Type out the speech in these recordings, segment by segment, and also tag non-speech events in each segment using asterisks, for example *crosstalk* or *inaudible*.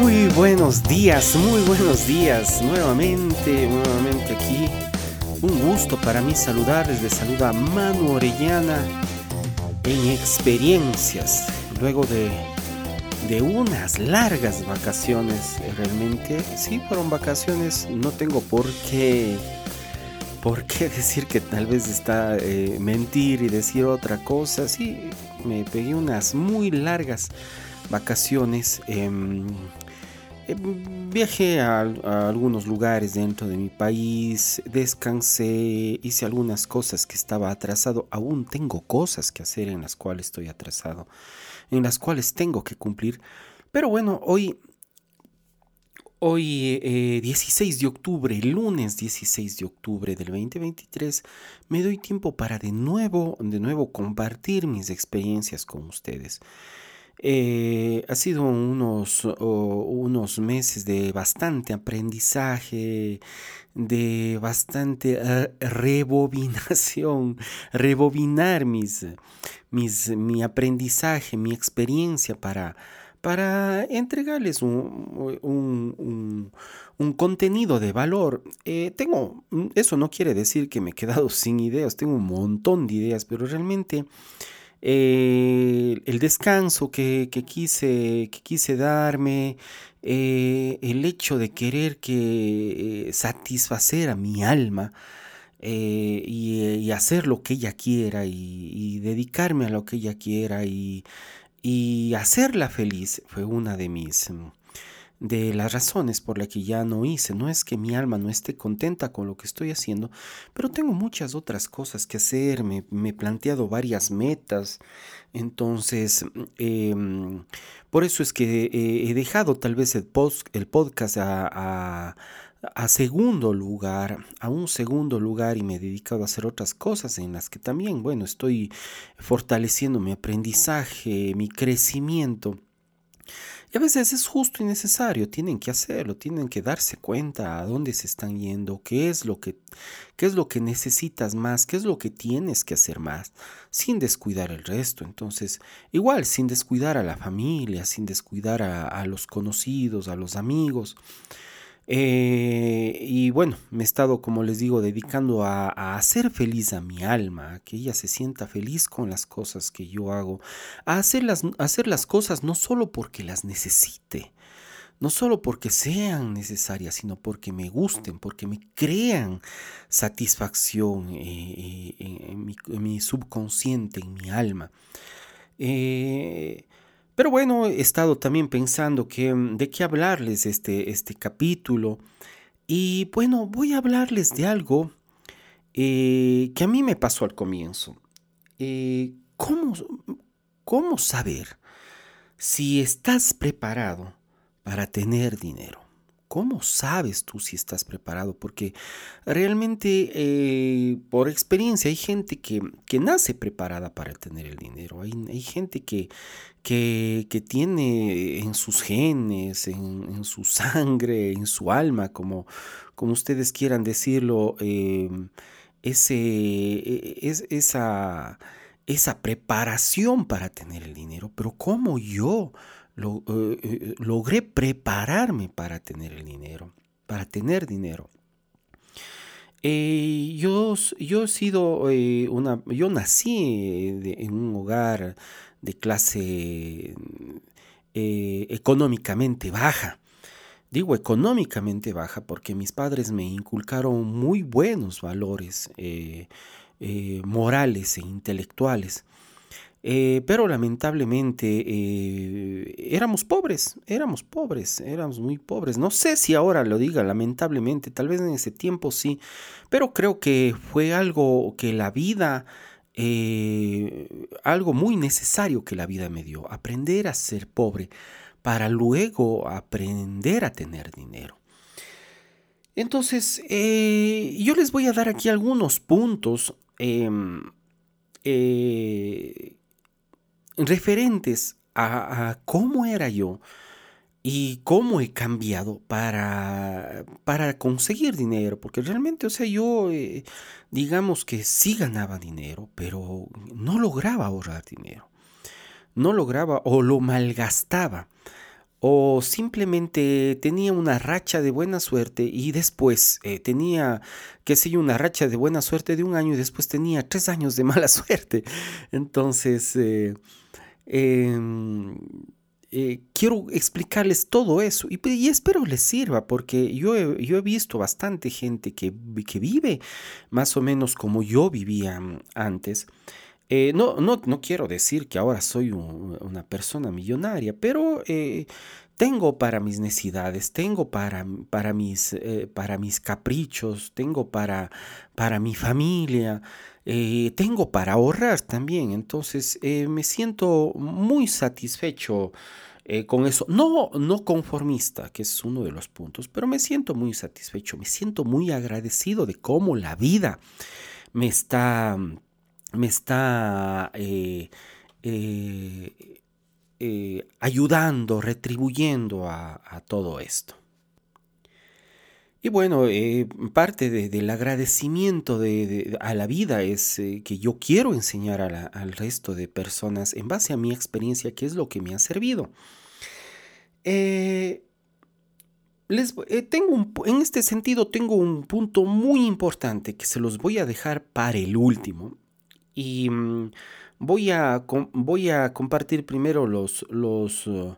Muy buenos días, muy buenos días. Nuevamente, nuevamente aquí. Un gusto para mí saludarles. Les saluda Manu Orellana en experiencias. Luego de, de unas largas vacaciones, realmente, sí, fueron vacaciones. No tengo por qué, por qué decir que tal vez está eh, mentir y decir otra cosa. Sí, me pegué unas muy largas vacaciones. Em, viajé a, algunos lugares dentro de mi país, descansé, hice algunas cosas que estaba atrasado. Aún tengo cosas que hacer en las cuales estoy atrasado, en las cuales tengo que cumplir. Pero bueno, hoy, hoy 16 eh, de octubre, lunes 16 de octubre del 2023, me doy tiempo para de nuevo, de nuevo compartir mis experiencias con ustedes. Eh, ha sido unos, unos meses de bastante aprendizaje, de bastante eh, rebobinación, *laughs* rebobinar mis, mis, mi aprendizaje, mi experiencia para, para entregarles un, un, un, contenido de valor. Eh, tengo, eso no quiere decir que me he quedado *laughs* sin ideas, tengo un montón de ideas, pero realmente eh, el descanso que, quise, que quise darme, eh, el hecho de querer que eh, satisfacer a mi alma y, hacer lo que ella quiera y, dedicarme a lo que ella quiera y, y hacerla feliz fue una de mis de las razones por las que ya no hice. No es que mi alma no esté contenta con lo que estoy haciendo, pero tengo muchas otras cosas que hacer. Me, he planteado varias metas. Entonces, em, por eso es que he dejado tal vez el, podcast a, a, segundo lugar, a un segundo lugar y me he dedicado a hacer otras cosas en las que también, bueno, estoy fortaleciendo mi aprendizaje, mi crecimiento. Y a veces es justo y necesario, tienen que hacerlo, tienen que darse cuenta a dónde se están yendo, qué es lo que, qué es lo que necesitas más, qué es lo que tienes que hacer más, sin descuidar el resto. Entonces, igual, sin descuidar a la familia, sin descuidar a, a los conocidos, a los amigos. Eh, y bueno, me he estado, como les digo, dedicando a, hacer feliz a mi alma, a que ella se sienta feliz con las cosas que yo hago, a hacer las, hacer las cosas no solo porque las necesite, no solo porque sean necesarias, sino porque me gusten, porque me crean satisfacción eh, eh, en, mi, en, mi, subconsciente, en mi alma. Pero bueno, he estado también pensando que, mm, de qué hablarles este, este capítulo. Y bueno, voy a hablarles de algo eh, que a mí me pasó al comienzo. Eh, ¿cómo, ¿Cómo saber si estás preparado para tener dinero? ¿Cómo sabes tú si estás preparado? Porque realmente eh, por experiencia hay gente que, nace preparada para tener el dinero. Hay, gente que, que, tiene en sus genes, en, su sangre, en su alma, como, como ustedes quieran decirlo, em, ese, e, esa, esa preparación para tener el dinero. Pero ¿cómo yo? Eh, eh, logré prepararme para tener el dinero, para tener dinero. Eh, yo, yo he sido una, yo nací en un hogar de clase económicamente baja. Digo económicamente baja porque mis padres me inculcaron muy buenos valores morales e intelectuales. Eh, pero lamentablemente eh, éramos pobres, éramos pobres, éramos muy pobres. No sé si ahora lo diga, lamentablemente, tal vez en ese tiempo sí, pero creo que fue algo que la vida, eh, algo muy necesario que la vida me dio, aprender a ser pobre para luego aprender a tener dinero. Entonces, yo les voy a dar aquí algunos puntos em, referentes a, cómo era yo y cómo he cambiado para, para conseguir dinero, porque realmente, o sea, yo eh, digamos que sí ganaba dinero, pero no lograba ahorrar dinero, no lograba o lo malgastaba o simplemente tenía una racha de buena suerte y después eh, tenía, qué sé yo, una racha de buena suerte de un año y después tenía tres años de mala *laughs* suerte. Entonces, eh, em, eh, quiero explicarles todo eso y, espero les sirva porque yo he, yo he visto bastante gente que, que, vive más o menos como yo vivía mm, antes. Eh, no, no, no, quiero decir que ahora soy una persona millonaria, pero eh, tengo para mis necesidades, tengo para, para, mis, para mis caprichos, tengo para, para mi familia, tengo para ahorrar también. Entonces me siento muy satisfecho eh, con eso. No, no conformista, que es uno de los puntos, pero me siento muy satisfecho, me siento muy agradecido de cómo la vida me está, me está eh, eh, ayudando, retribuyendo a, todo esto. Y bueno, parte del agradecimiento de, a la vida es que yo quiero enseñar al resto de personas en base a mi experiencia qué es lo que me ha servido. Eh, les, eh, tengo en este sentido tengo un punto muy importante que se los voy a dejar para el último. Y mm, voy, a, voy a compartir primero los, los, uh,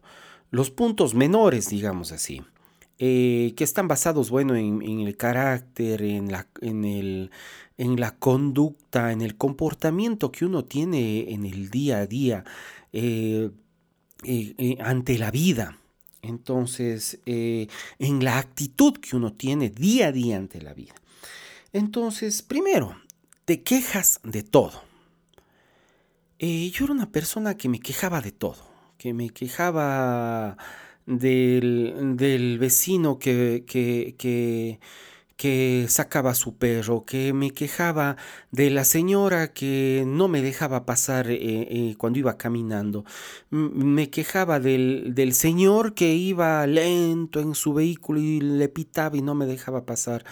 los puntos menores, digamos así. Eh, que están basados, bueno, en, el carácter, en la, en, el, en la conducta, en el comportamiento que uno tiene en el día a día ante la vida. Entonces, eh, en la actitud que uno tiene día a día ante la vida. Entonces, primero, te quejas de todo. Eh, yo era una persona que me quejaba de todo, que me quejaba del, del vecino que, que, que sacaba su perro, que me quejaba de la señora que no me dejaba pasar eh, eh, cuando iba caminando, me quejaba del, del, señor que iba lento en su vehículo y le pitaba y no me dejaba pasar.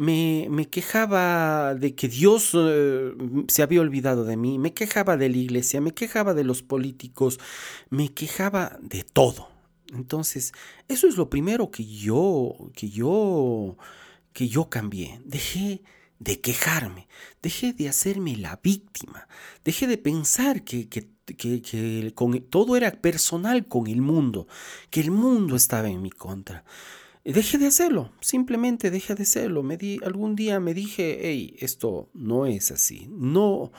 Me, me quejaba de que Dios eh, se había olvidado de mí, me quejaba de la iglesia, me quejaba de los políticos, me quejaba de todo. Entonces, eso es lo primero que yo, que yo que yo cambié. Dejé de quejarme, dejé de hacerme la víctima, dejé de pensar que, que, que, todo era personal con el mundo, que el mundo estaba en mi contra. Dejé de hacerlo, simplemente dejé de hacerlo. Me di, algún día me dije, hey, esto no es así. No,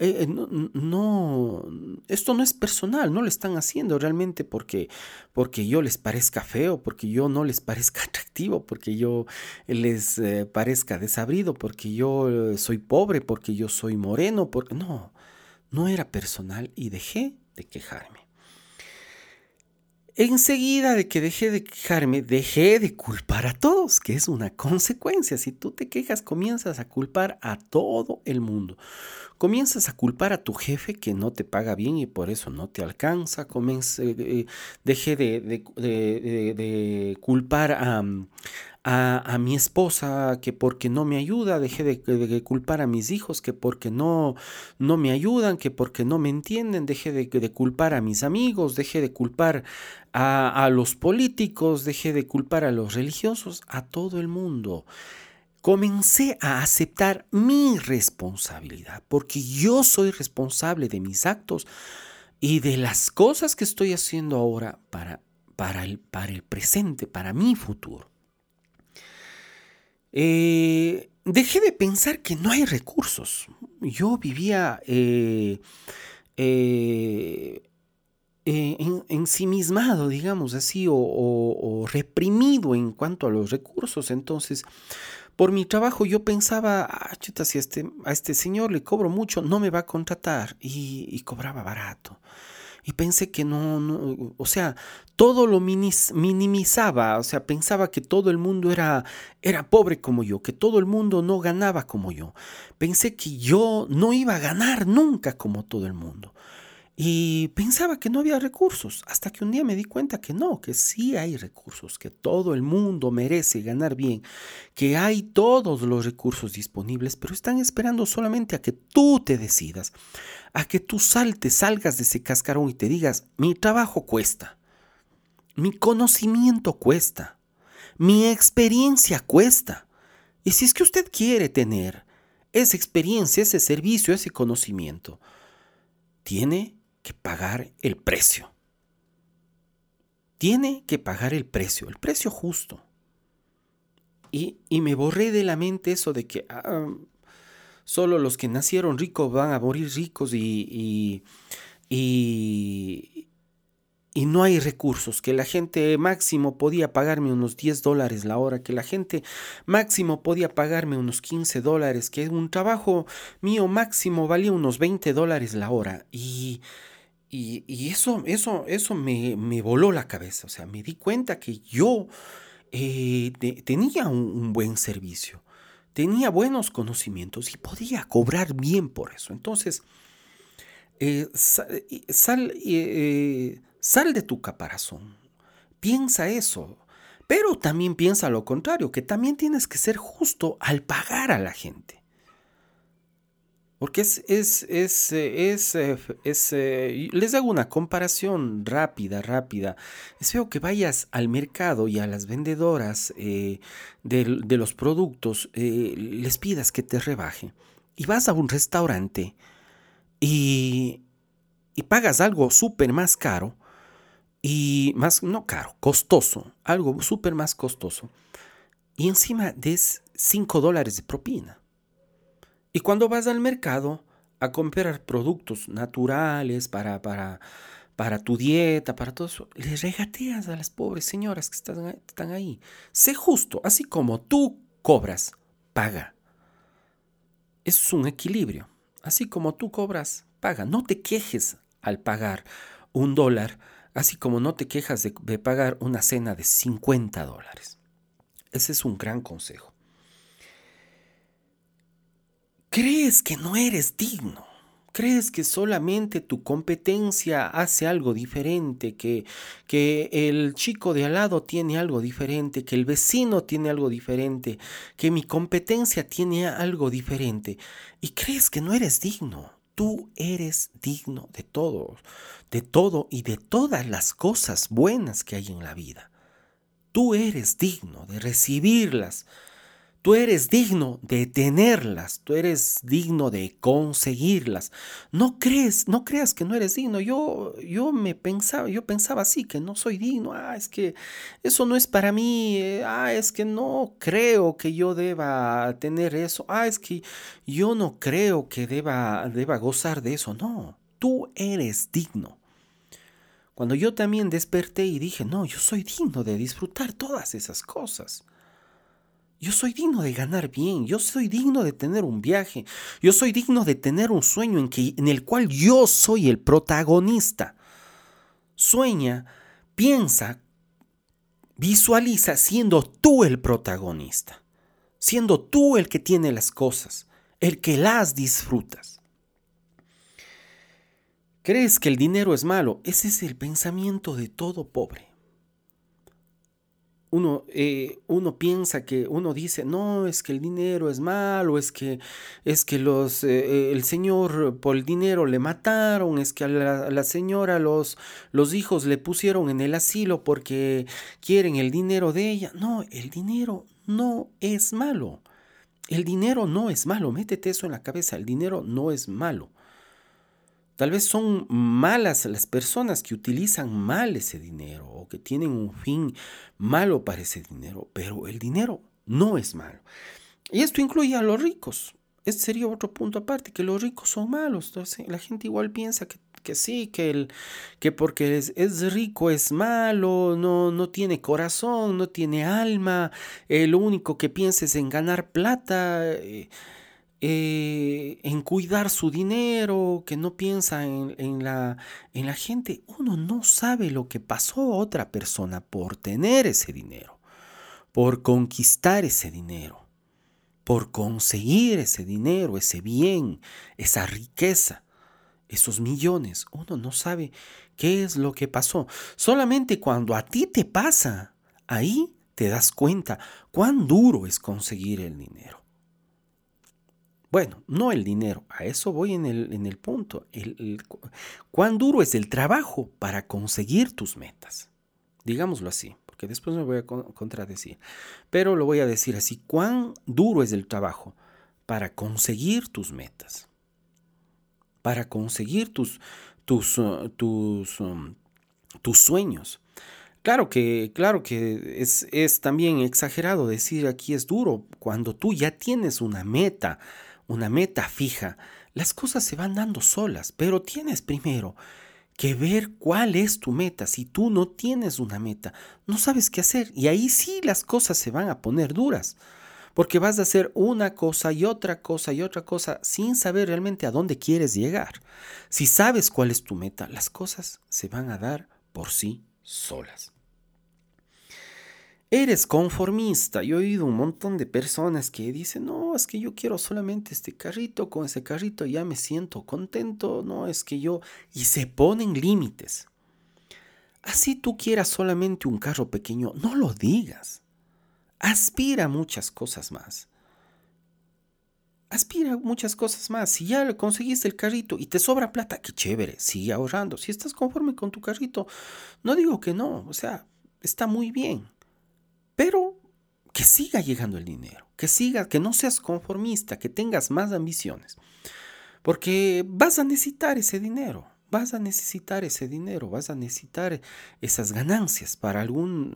eh, no, no, esto no es personal, no lo están haciendo realmente porque, porque yo les parezca feo, porque yo no les parezca *laughs* atractivo, porque yo les eh, parezca desabrido, porque yo eh, soy pobre, porque yo soy moreno, porque no, no era personal y dejé de quejarme. Enseguida de que dejé de quejarme, dejé de culpar a todos, que es una consecuencia. Si tú te quejas, comienzas a culpar a todo el mundo. Comienzas a culpar a tu jefe que no te paga bien y por eso no te alcanza. Comencé, eh, dejé de, de culpar a, a, mi esposa que porque no me ayuda, dejé de, culpar a mis hijos que porque no, no me ayudan, que porque no me entienden, dejé de, culpar a mis amigos, dejé de culpar a, a los políticos, dejé de culpar a los religiosos, a todo el mundo comencé a aceptar mi responsabilidad, porque yo soy responsable de mis actos y de las cosas que estoy haciendo ahora para, para, el, para el presente, para mi futuro. Eh, dejé de pensar que no hay recursos. Yo vivía eh, eh, ensimismado, digamos así, o, reprimido en cuanto a los recursos. Entonces, por mi trabajo yo pensaba, ah, chuta, si a este, a este señor le cobro mucho, no me va a contratar. y cobraba barato y pensé que no, o sea, todo lo minimizaba, o sea, pensaba que todo el mundo era, era pobre como yo, que todo el mundo no ganaba como yo. Pensé que yo no iba a ganar nunca como todo el mundo. Y pensaba que no había recursos, hasta que un día me di cuenta que no, que sí hay recursos, que todo el mundo merece ganar bien, que hay todos los recursos disponibles, pero están esperando solamente a que tú te decidas, a que tú saltes, salgas de ese cascarón y te digas, mi trabajo cuesta. Mi conocimiento cuesta. Mi experiencia cuesta. Y si es que usted quiere tener esa experiencia, ese servicio, ese conocimiento, tiene que pagar el precio. Tiene que pagar el precio, el precio justo. Y, me borré de la mente eso de que ah, solo los que nacieron ricos van a morir ricos y, y, y no hay recursos, que la gente máximo podía pagarme unos 10 dólares la hora, que la gente máximo podía pagarme unos 15 dólares, que un trabajo mío máximo valía unos 20 dólares la hora. Y, y, eso, eso, eso me, me, voló la cabeza, o sea, me di cuenta que yo eh, tenía un, buen servicio, tenía buenos conocimientos y podía cobrar bien por eso. Entonces, eh, sal... Eh, Sal de tu caparazón. Piensa eso. Pero también piensa lo contrario, que también tienes que ser justo al pagar a la gente. Porque es, es, es, es, es eh, les hago una comparación rápida, rápida. Es feo que vayas al mercado y a las vendedoras eh, de, de, los productos eh, les pidas que te rebaje. Y vas a un restaurante y, y pagas algo súper más caro y más, no caro, costoso, algo súper más costoso. Y encima des 5 dólares de propina. Y cuando vas al mercado a comprar productos naturales para, para, para tu dieta, para todo eso, le regateas a las pobres señoras que están, están ahí. Sé justo, así como tú cobras, paga. Es un equilibrio. Así como tú cobras, paga. No te quejes al pagar un dólar así como no te quejas de, pagar una cena de 50 dólares. Ese es un gran consejo. ¿Crees que no eres digno? ¿Crees que solamente tu competencia hace algo diferente, que, que el chico de al lado tiene algo diferente, que el vecino tiene algo diferente, que mi competencia tiene algo diferente? ¿Y crees que no eres digno? Tú eres digno de todo de todo y de todas las cosas buenas que hay en la vida. Tú eres digno de recibirlas. Tú eres digno de tenerlas, tú eres digno de conseguirlas. No crees, no creas que no eres digno. Yo yo me pensaba, yo pensaba así que no soy digno. Ah, es que eso no es para mí. Eh, ah, es que no creo que yo deba tener eso. Ah, es que yo no creo que deba deba gozar de eso. No, tú eres digno. Cuando yo también desperté y dije, no, yo soy digno de disfrutar todas esas cosas. Yo soy digno de ganar bien, yo soy digno de tener un viaje, yo soy digno de tener un sueño en, en el cual yo soy el protagonista. Sueña, piensa, visualiza siendo tú el protagonista, siendo tú el que tiene las cosas, el que las disfrutas. ¿Crees que el dinero es malo? Ese es el pensamiento de todo pobre. Uno, eh, uno, piensa que uno dice no es que el dinero es malo es que es que los eh, eh, el señor por el dinero le mataron es que a la, señora los los hijos le pusieron en el asilo porque quieren el dinero de ella no el dinero no es malo. El dinero no es malo. Métete eso en la cabeza. El dinero no es malo Tal vez son malas las personas que utilizan mal ese dinero o que tienen un fin malo para ese dinero, pero el dinero no es malo. Y esto incluye a los ricos. Este sería otro punto aparte, que los ricos son malos. Entonces, la gente igual piensa que, sí, que, el, que porque es, es, rico es malo, no, no tiene corazón, no tiene alma, eh, lo único que piensa es en ganar plata. Eh, eh, en cuidar su dinero, que no piensa en, la, en la gente. Uno no sabe lo que pasó a otra persona por tener ese dinero, por conquistar ese dinero, por conseguir ese dinero, ese bien, esa riqueza, esos millones. Uno no sabe qué es lo que pasó. Solamente cuando a ti te pasa, ahí te das cuenta cuán duro es conseguir el dinero. Bueno, no el dinero, a eso voy en el, en el punto. ¿Cuán duro es el trabajo para conseguir tus metas? digámoslo así, porque después me voy a contradecir. Pero lo voy a decir así, cuán duro es el trabajo para conseguir tus metas, para conseguir tus, tus, uh, tus, um, tus sueños. Claro que, claro que es, es, también exagerado decir aquí es duro. Cuando tú ya tienes una meta, una meta fija, las cosas se van dando solas, pero tienes primero que ver cuál es tu meta. Si tú no tienes una meta, no sabes qué hacer. Y ahí sí las cosas se van a poner duras. Porque vas a hacer una cosa y otra cosa y otra cosa sin saber realmente a dónde quieres llegar. Si sabes cuál es tu meta, las cosas se van a dar por sí solas. Eres conformista. Yo he oído un montón de personas que dicen, no, es que yo quiero solamente este carrito, con ese carrito ya me siento contento, no, es que yo... Y se ponen límites. Así tú quieras solamente un carro pequeño, no lo digas. Aspira a muchas cosas más. Aspira a muchas cosas más. Si ya conseguiste el carrito y te sobra plata, qué chévere, sigue ahorrando. Si estás conforme con tu carrito, no digo que no, o sea, está muy bien pero que siga llegando el dinero, que siga, que no seas conformista, que tengas más ambiciones. Porque vas a necesitar ese dinero, vas a necesitar ese dinero, vas a necesitar esas ganancias para algún,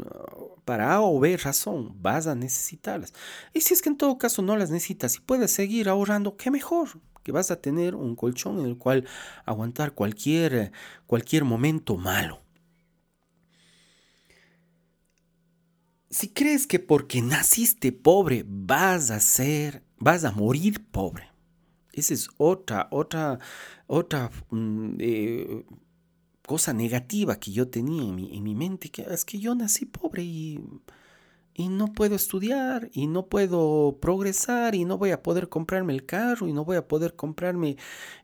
para A o B razón, vas a necesitarlas. Y si es que en todo caso no las necesitas y puedes seguir ahorrando, qué mejor, que vas a tener un colchón en el cual aguantar cualquier, cualquier momento malo. Si crees que porque naciste pobre vas a ser, vas a morir pobre, esa es otra, otra, otra mm, eh, cosa negativa que yo tenía en mi, en mi, mente, que es que yo nací pobre y, y no puedo estudiar y no puedo progresar y no voy a poder comprarme el carro y no voy a poder comprarme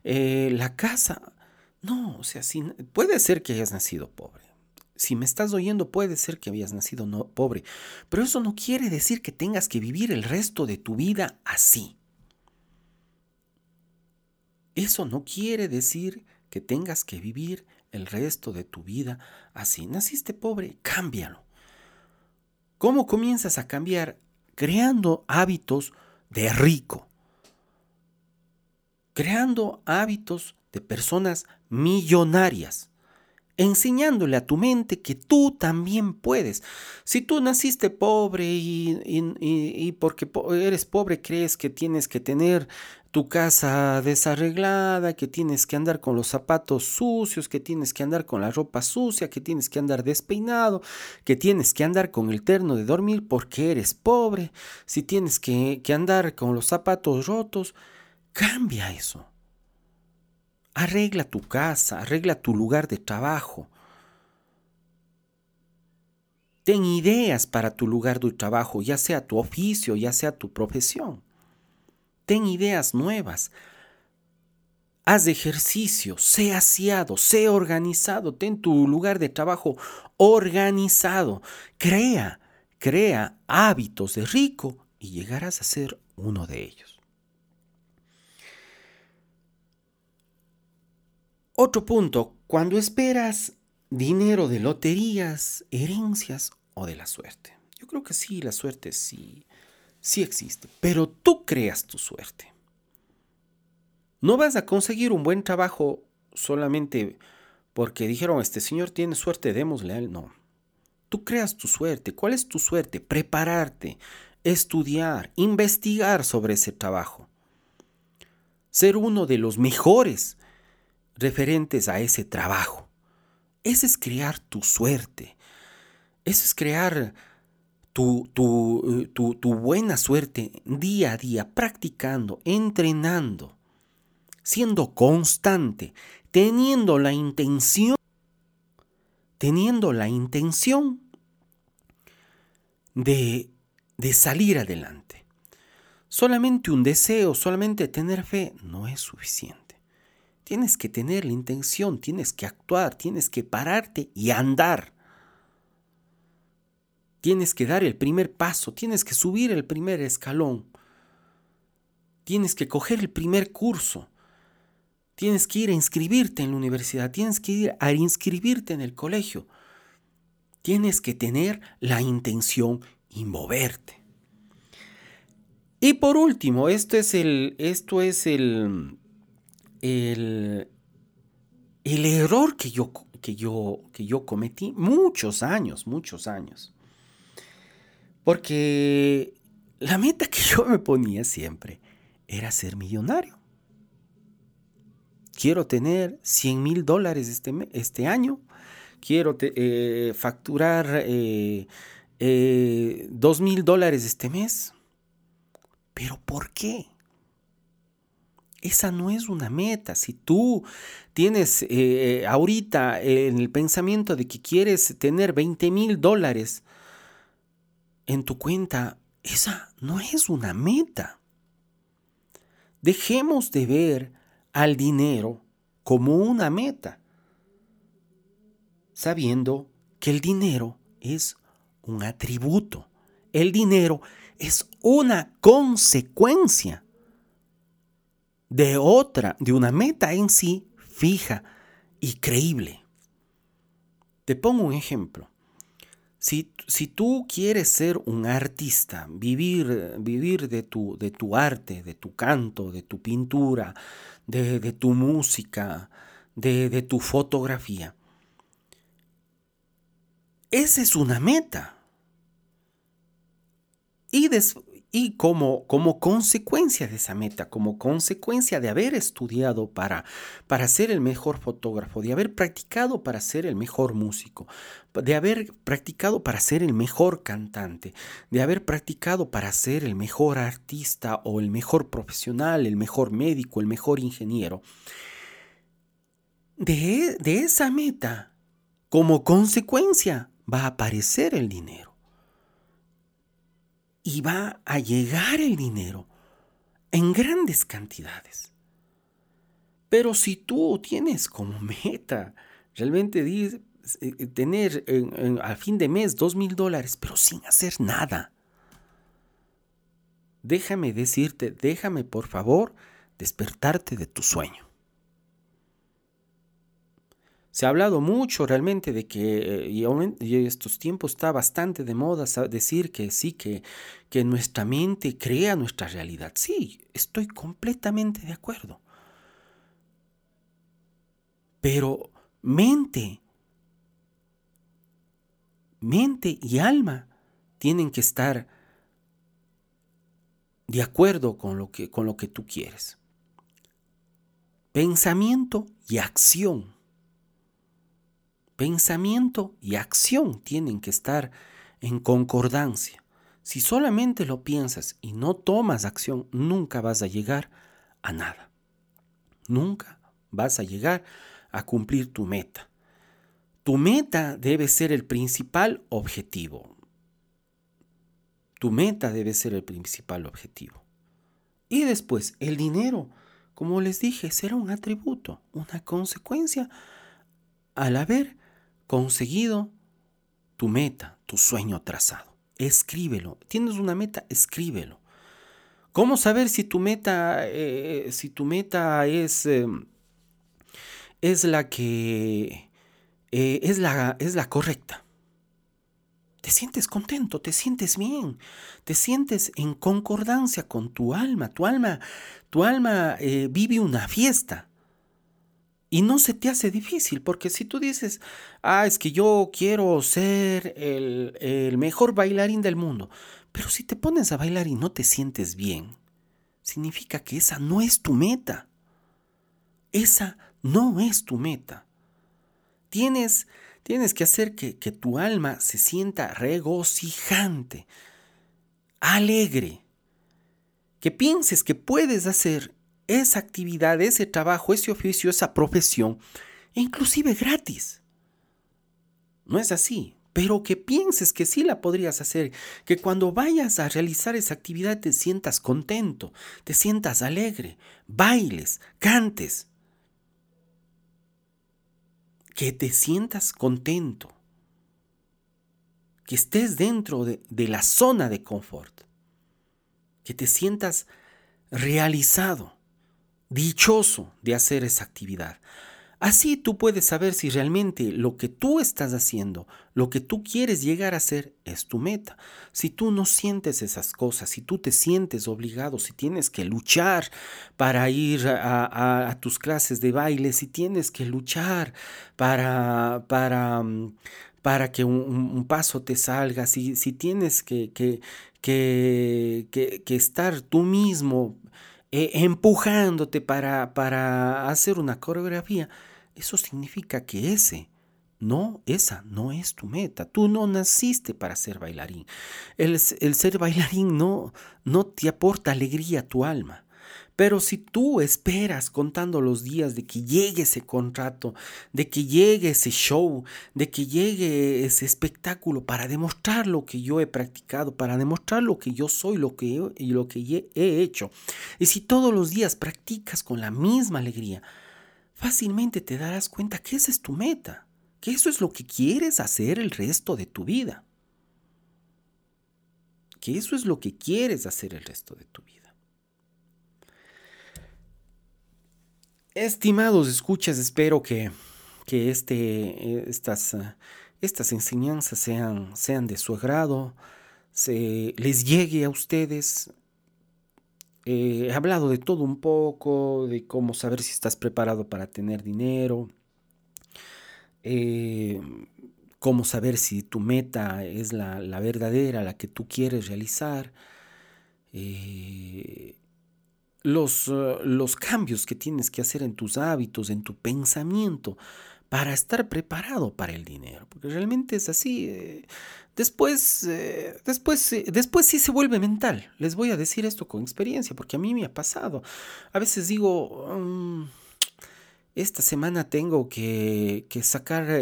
eh, la casa. No, o sea, si, puede ser que hayas nacido pobre si me estás oyendo, puede ser que habías nacido pobre, pero eso no quiere decir que tengas que vivir el resto de tu vida así. Eso no quiere decir que tengas que vivir el resto de tu vida así. Naciste pobre, cámbialo. ¿Cómo comienzas a cambiar? Creando hábitos de rico. Creando hábitos de personas millonarias enseñándole a tu mente que tú también puedes. Si tú naciste pobre y, porque eres pobre crees que tienes que tener tu casa desarreglada, que tienes que andar con los zapatos sucios, que tienes que andar con la ropa sucia, que tienes que andar despeinado, que tienes que andar con el terno de dormir porque eres pobre, si tienes que, andar con los zapatos rotos, cambia eso. Arregla tu casa, arregla tu lugar de trabajo. Ten ideas para tu lugar de trabajo, ya sea tu oficio, ya sea tu profesión. Ten ideas nuevas. Haz ejercicio, sé aseado, sé organizado, ten tu lugar de trabajo organizado. Crea, crea hábitos de rico y llegarás a ser uno de ellos. Otro punto, cuando esperas dinero de loterías, herencias o de la suerte. Yo creo que sí, la suerte sí, sí existe, pero tú creas tu suerte. No vas a conseguir un buen trabajo solamente porque dijeron, este señor tiene suerte, démosle a él. No. Tú creas tu suerte. ¿Cuál es tu suerte? Prepararte, estudiar, investigar sobre ese trabajo. Ser uno de los mejores referentes a ese trabajo. Ese es crear tu suerte. Eso es crear tu, tu, tu, tu, buena suerte día a día, practicando, entrenando, siendo constante, teniendo la intención, teniendo la intención de, de salir adelante. Solamente un deseo, solamente tener fe no es suficiente. Tienes que tener la intención, tienes que actuar, tienes que pararte y andar. Tienes que dar el primer paso, tienes que subir el primer escalón. Tienes que coger el primer curso. Tienes que ir a inscribirte en la universidad, tienes que ir a inscribirte en el colegio. Tienes que tener la intención y moverte. Y por último, esto es el, esto es el, el, el error que yo, que, yo, que yo cometí muchos años, muchos años. Porque la meta que yo me ponía siempre era ser millonario. Quiero tener 100 mil dólares este, este año. Quiero eh, facturar eh, eh, 2 mil dólares este mes. Pero ¿por qué? Esa no es una meta. Si tú tienes eh, ahorita en el pensamiento de que quieres tener 20 mil dólares en tu cuenta, esa no es una meta. Dejemos de ver al dinero como una meta, sabiendo que el dinero es un atributo. El dinero es una consecuencia de otra, de una meta en sí fija y creíble. Te pongo un ejemplo. Si, si, tú quieres ser un artista, vivir, vivir de, tu, de, tu, arte, de tu canto, de tu pintura, de, tu música, de, de, tu fotografía, esa es una meta. Y, des, y como, como consecuencia de esa meta, como consecuencia de haber estudiado para, para ser el mejor fotógrafo, de haber practicado para ser el mejor músico, de haber practicado para ser el mejor cantante, de haber practicado para ser el mejor artista o el mejor profesional, el mejor médico, el mejor ingeniero, de, de esa meta, como consecuencia, va a aparecer el dinero y va a llegar el dinero en grandes cantidades. Pero si tú tienes como meta realmente eh, tener al fin de mes dos mil dólares, pero sin hacer nada, déjame decirte, déjame por favor despertarte de tu sueño. Se ha hablado mucho realmente de que, y en estos tiempos está bastante de moda decir que sí, que, que nuestra mente crea nuestra realidad. Sí, estoy completamente de acuerdo. Pero mente, mente y alma tienen que estar de acuerdo con lo que, con lo que tú quieres. Pensamiento y acción Pensamiento y acción tienen que estar en concordancia. Si solamente lo piensas y no tomas acción, nunca vas a llegar a nada. Nunca vas a llegar a cumplir tu meta. Tu meta debe ser el principal objetivo. Tu meta debe ser el principal objetivo. Y después, el dinero, como les dije, será un atributo, una consecuencia al haber conseguido tu meta, tu sueño trazado. Escríbelo. ¿Tienes una meta? Escríbelo. ¿Cómo saber si tu meta, eh, si tu meta es, em, es la que eh, es, la, es la correcta? Te sientes contento, te sientes bien, te sientes en concordancia con tu alma. Tu alma, tu alma eh, vive una fiesta. Y no se te hace difícil, porque si tú dices, ah, es que yo quiero ser el, mejor bailarín del mundo, pero si te pones a bailar y no te sientes bien, significa que esa no es tu meta. Esa no es tu meta. Tienes, tienes que hacer que, que tu alma se sienta regocijante, alegre, que pienses que puedes hacer esa actividad, ese trabajo, ese oficio, esa profesión, inclusive gratis. No es así, pero que pienses que sí la podrías hacer, que cuando vayas a realizar esa actividad te sientas contento, te sientas alegre, bailes, cantes, que te sientas contento, que estés dentro de, de la zona de confort, que te sientas realizado dichoso de hacer esa actividad. Así tú puedes saber si realmente lo que tú estás haciendo, lo que tú quieres llegar a hacer, es tu meta. Si tú no sientes esas cosas, si tú te sientes obligado, si tienes que luchar para ir a, tus clases de baile, si tienes que luchar para, para, mm, para que un, paso te salga, si, si tienes que, que, que, que estar tú mismo eh, empujándote para, para hacer una coreografía, eso significa que ese, no, esa no es tu meta. Tú no naciste para ser bailarín. El, el ser bailarín no, no te aporta alegría a tu alma. Pero si tú esperas contando los días de que llegue ese contrato, de que llegue ese show, de que llegue ese espectáculo para demostrar lo que yo he practicado, para demostrar lo que yo soy, lo que y lo que he hecho, y si todos los días practicas con la misma alegría, fácilmente te darás cuenta que esa es tu meta, que eso es lo que quieres hacer el resto de tu vida. Que eso es lo que quieres hacer el resto de tu vida. Estimados escuchas, espero que, que este, estas, estas enseñanzas sean, sean de su agrado, se, les llegue a ustedes. Eh, he hablado de todo un poco, de cómo saber si estás preparado para tener dinero, eh, cómo saber si tu meta es la, verdadera, la que tú quieres realizar, eh, los, los cambios que tienes que hacer en tus hábitos, en tu pensamiento, para estar preparado para el dinero, porque realmente es así. Después, eh, después, eh, después sí se vuelve mental. Les voy a decir esto con experiencia, porque a mí me ha pasado. A veces digo, mm, esta semana tengo que, sacar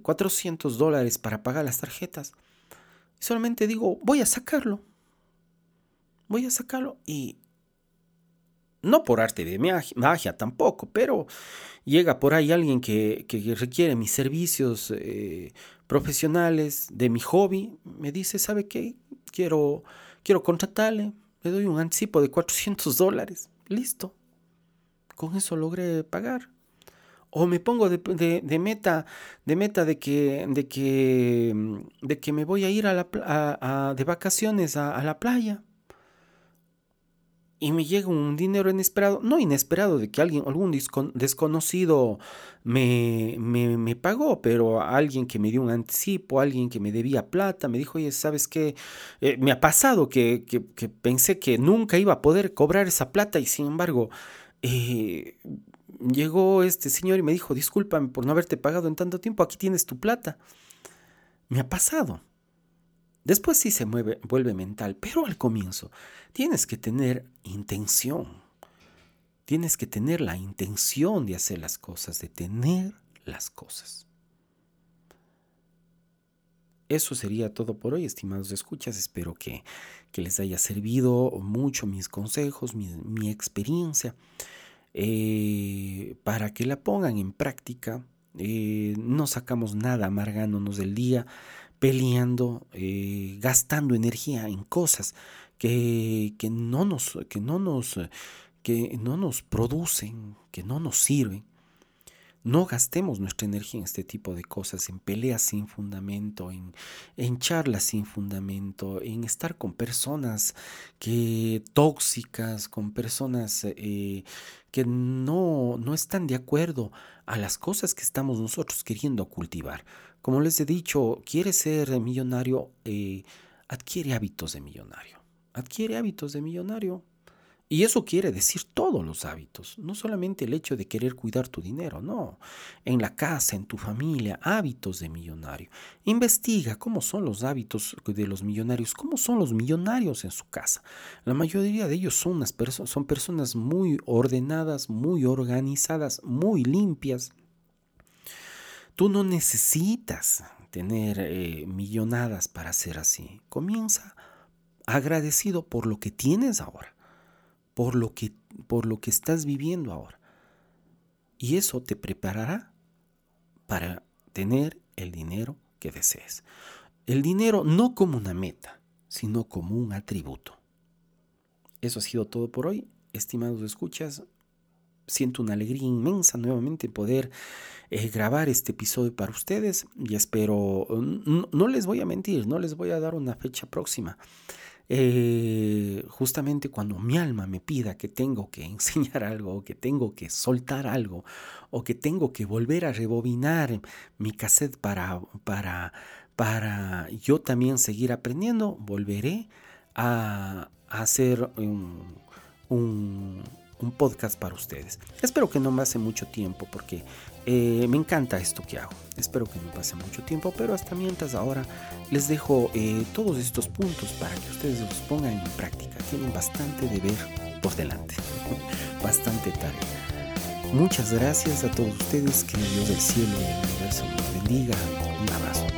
400 eh, dólares para pagar las tarjetas. Solamente digo, voy a sacarlo. Voy a sacarlo y... No por arte de magia, tampoco, pero llega por ahí alguien que, requiere mis servicios profesionales de mi hobby, me dice, ¿sabe qué? Quiero, quiero contratarle, le doy un anticipo de 400 dólares, listo. Con eso logré pagar. O me pongo de, meta, de meta de que, de que, de que me voy a ir a la, de vacaciones a la playa y me llega un dinero inesperado, no inesperado de que alguien, algún desconocido me, me, pagó, pero alguien que me dio un anticipo, alguien que me debía plata, me dijo, oye, ¿sabes qué? Eh, me ha pasado que, pensé que nunca iba a poder cobrar esa plata y sin embargo... Eh, llegó este señor y me dijo, discúlpame por no haberte pagado en tanto tiempo, aquí tienes tu plata. Me ha pasado. Después sí se mueve, vuelve mental, pero al comienzo tienes que tener intención. Tienes que tener la intención de hacer las cosas, de tener las cosas. Eso sería todo por hoy, estimados escuchas. Espero que, les haya servido mucho mis consejos, mi, experiencia, eh, para que la pongan en práctica. Eh, no sacamos nada amargándonos del día peleando, eh, gastando energía en cosas que, que, no nos, que, no nos, que no nos producen, que no nos sirven. No gastemos nuestra energía en este tipo de cosas, en peleas sin fundamento, en, en charlas sin fundamento, en estar con personas que tóxicas, con personas eh, que no, no están de acuerdo a las cosas que estamos nosotros queriendo cultivar. Como les he dicho, quiere ser millonario, eh, adquiere hábitos de millonario. Adquiere hábitos de millonario. Y eso quiere decir todos los hábitos, no solamente el hecho de querer cuidar tu dinero, no. En la casa, en tu familia, hábitos de millonario. Investiga cómo son los hábitos de los millonarios, cómo son los millonarios en su casa. La mayoría de ellos son, personas muy ordenadas, muy organizadas, muy limpias Tú no necesitas tener eh, millonadas para ser así. Comienza agradecido por lo que tienes ahora, por lo que, por lo que estás viviendo ahora. Y eso te preparará para tener el dinero que desees. El dinero no como una meta, sino como un atributo. Eso ha sido todo por hoy. Estimados escuchas, siento una alegría inmensa nuevamente poder eh, grabar este episodio para ustedes y espero, no, les voy a mentir, no les voy a dar una fecha próxima. Eh, justamente cuando mi alma me pida que tengo que *laughs* enseñar algo, o que tengo que soltar algo, o que tengo que volver a rebobinar mi cassette para, para, para yo también seguir aprendiendo, volveré a, hacer un, un, podcast para ustedes. Espero que no me pase mucho tiempo porque eh, me encanta esto que hago. Espero que no pase mucho tiempo, pero hasta mientras ahora les dejo eh, todos estos puntos para que ustedes los pongan en práctica. Tienen bastante deber por delante, *laughs* bastante tarea. Muchas gracias a todos ustedes, que Dios del cielo y del universo los bendiga. Un abrazo.